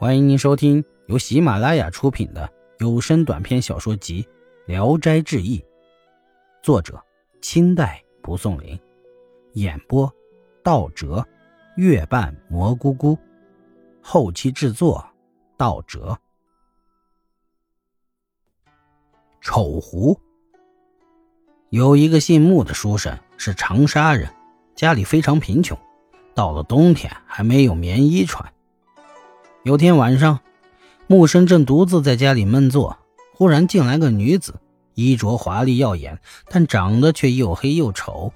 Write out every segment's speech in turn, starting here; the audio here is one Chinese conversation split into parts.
欢迎您收听由喜马拉雅出品的有声短篇小说集《聊斋志异》，作者清代蒲松龄，演播道哲、月半蘑菇菇，后期制作道哲。丑狐有一个姓穆的书生，是长沙人，家里非常贫穷，到了冬天还没有棉衣穿。有天晚上，木生正独自在家里闷坐，忽然进来个女子，衣着华丽耀眼，但长得却又黑又丑，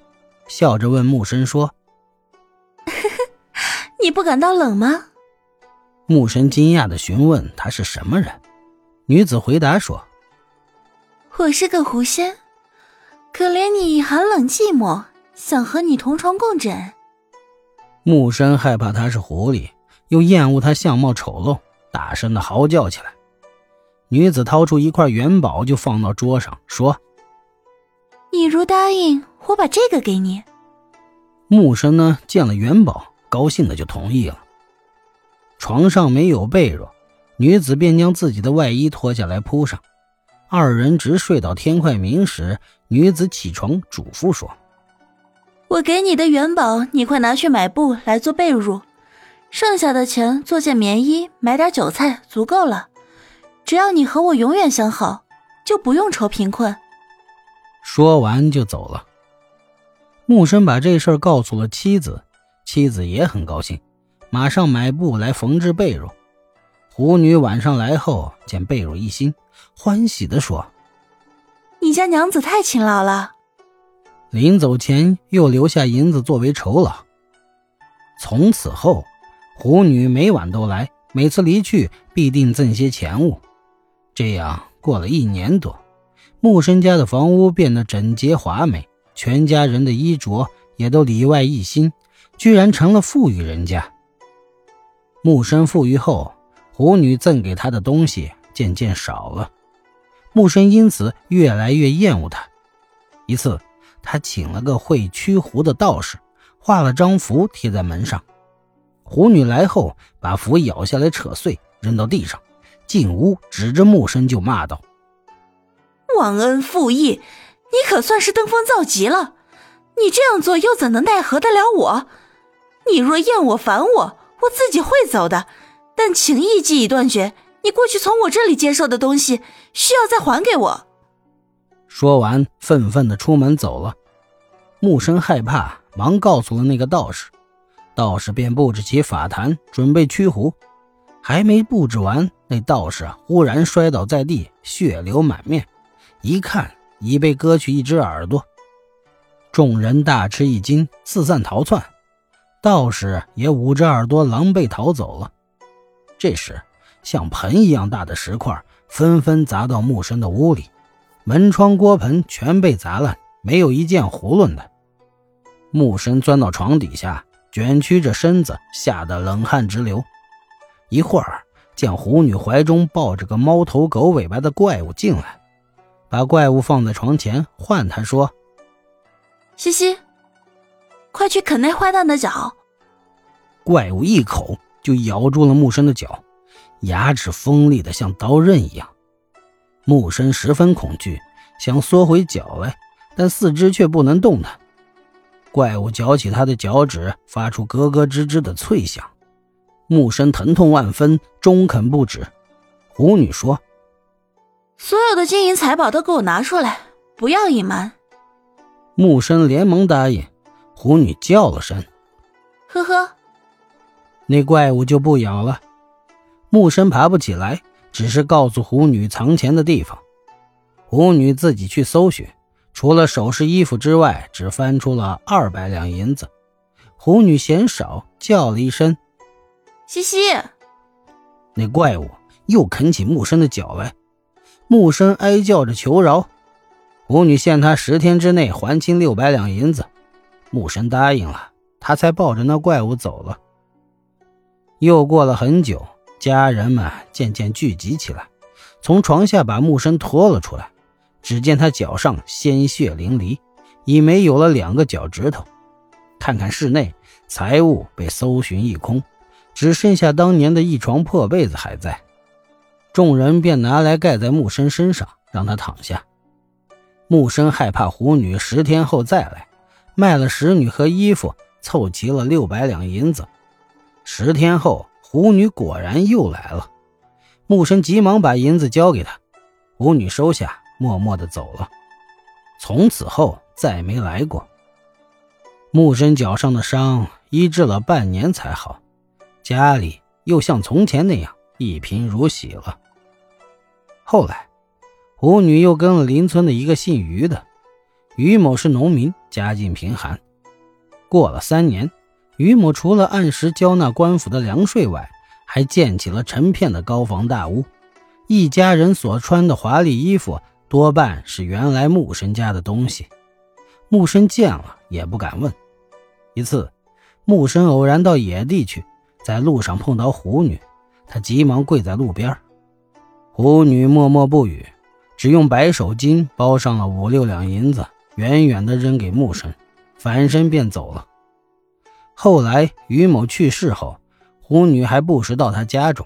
笑着问木生说：“你不感到冷吗？”木生惊讶的询问她是什么人，女子回答说：“我是个狐仙，可怜你寒冷寂寞，想和你同床共枕。”木生害怕她是狐狸。又厌恶他相貌丑陋，大声的嚎叫起来。女子掏出一块元宝，就放到桌上，说：“你如答应，我把这个给你。”木生呢，见了元宝，高兴的就同意了。床上没有被褥，女子便将自己的外衣脱下来铺上，二人直睡到天快明时，女子起床嘱咐说：“我给你的元宝，你快拿去买布来做被褥。”剩下的钱做件棉衣，买点韭菜，足够了。只要你和我永远相好，就不用愁贫困。说完就走了。木生把这事儿告诉了妻子，妻子也很高兴，马上买布来缝制被褥。狐女晚上来后，见被褥一新，欢喜地说：“你家娘子太勤劳了。”临走前又留下银子作为酬劳。从此后。狐女每晚都来，每次离去必定赠些钱物。这样过了一年多，木生家的房屋变得整洁华美，全家人的衣着也都里外一新，居然成了富裕人家。木生富裕后，狐女赠给他的东西渐渐少了，木生因此越来越厌恶他。一次，他请了个会驱狐的道士，画了张符贴在门上。狐女来后，把符咬下来，扯碎，扔到地上，进屋，指着木生就骂道：“忘恩负义，你可算是登峰造极了！你这样做，又怎能奈何得了我？你若厌我烦我，我自己会走的。但情义既已断绝，你过去从我这里接受的东西，需要再还给我。”说完，愤愤地出门走了。木生害怕，忙告诉了那个道士。道士便布置起法坛，准备驱狐。还没布置完，那道士，忽然摔倒在地，血流满面。一看，已被割去一只耳朵。众人大吃一惊，四散逃窜。道士也捂着耳朵，狼狈逃走了。这时，像盆一样大的石块纷纷砸到木生的屋里，门窗锅盆全被砸烂，没有一件囫囵的。木生钻到床底下。卷曲着身子，吓得冷汗直流。一会儿，见狐女怀中抱着个猫头狗尾巴的怪物进来，把怪物放在床前，唤他说：“西西，快去啃那坏蛋的脚。”怪物一口就咬住了木生的脚，牙齿锋利的像刀刃一样。木生十分恐惧，想缩回脚来，但四肢却不能动弹。怪物绞起他的脚趾，发出咯咯吱吱的脆响。木生疼痛万分，中肯不止。狐女说：“所有的金银财宝都给我拿出来，不要隐瞒。”木生连忙答应。狐女叫了声：“呵呵。”那怪物就不咬了。木生爬不起来，只是告诉狐女藏钱的地方。狐女自己去搜寻。除了首饰、衣服之外，只翻出了二百两银子。狐女嫌少，叫了一声：“西西。”那怪物又啃起木生的脚来。木生哀叫着求饶，狐女限他十天之内还清六百两银子。木生答应了，他才抱着那怪物走了。又过了很久，家人们渐渐聚集起来，从床下把木生拖了出来。只见他脚上鲜血淋漓，已没有了两个脚趾头。看看室内，财物被搜寻一空，只剩下当年的一床破被子还在。众人便拿来盖在木生身上，让他躺下。木生害怕狐女十天后再来，卖了使女和衣服，凑齐了六百两银子。十天后，狐女果然又来了。木生急忙把银子交给他，狐女收下，默默的走了。从此后再没来过。木生脚上的伤医治了半年才好，家里又像从前那样一贫如洗了。后来。胡女又跟了邻村的一个姓于的，于某是农民，家境贫寒。过了三年，于某除了按时交纳官府的粮税外，还建起了成片的高房大屋。一家人所穿的华丽衣服，多半是原来木生家的东西。木生见了也不敢问。一次，木生偶然到野地去，在路上碰到狐女，他急忙跪在路边。狐女默默不语。只用白手巾包上了五六两银子，远远的扔给木生，反身便走了。后来于某去世后，狐女还不时到他家中，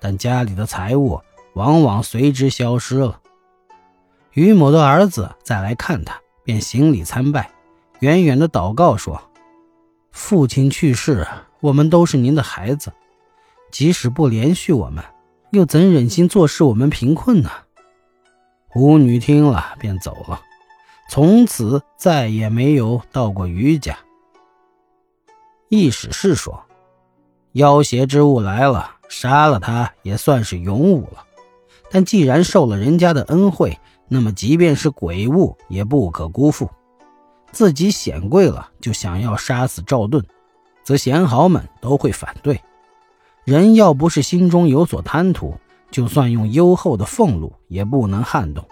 但家里的财物往往随之消失了。于某的儿子再来看他，便行礼参拜，远远的祷告说：“父亲去世，我们都是您的孩子，即使不连续我们，又怎忍心坐视我们贫困呢？”狐女听了，便走了，从此再也没有到过余家。易史是说，妖邪之物来了，杀了他也算是勇武了。但既然受了人家的恩惠，那么即便是鬼物也不可辜负。自己显贵了，就想要杀死赵盾，则贤豪们都会反对。人要不是心中有所贪图，就算用优厚的俸禄，也不能撼动。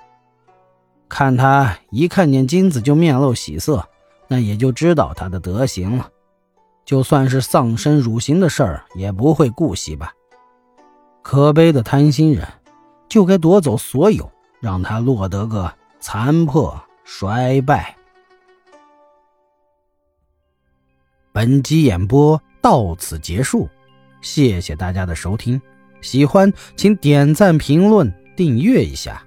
看他一看见金子就面露喜色，那也就知道他的德行了。就算是丧身辱刑的事儿，也不会顾惜吧。可悲的贪心人，就该夺走所有，让他落得个残破衰败。本集演播到此结束，谢谢大家的收听。喜欢请点赞、评论、订阅一下。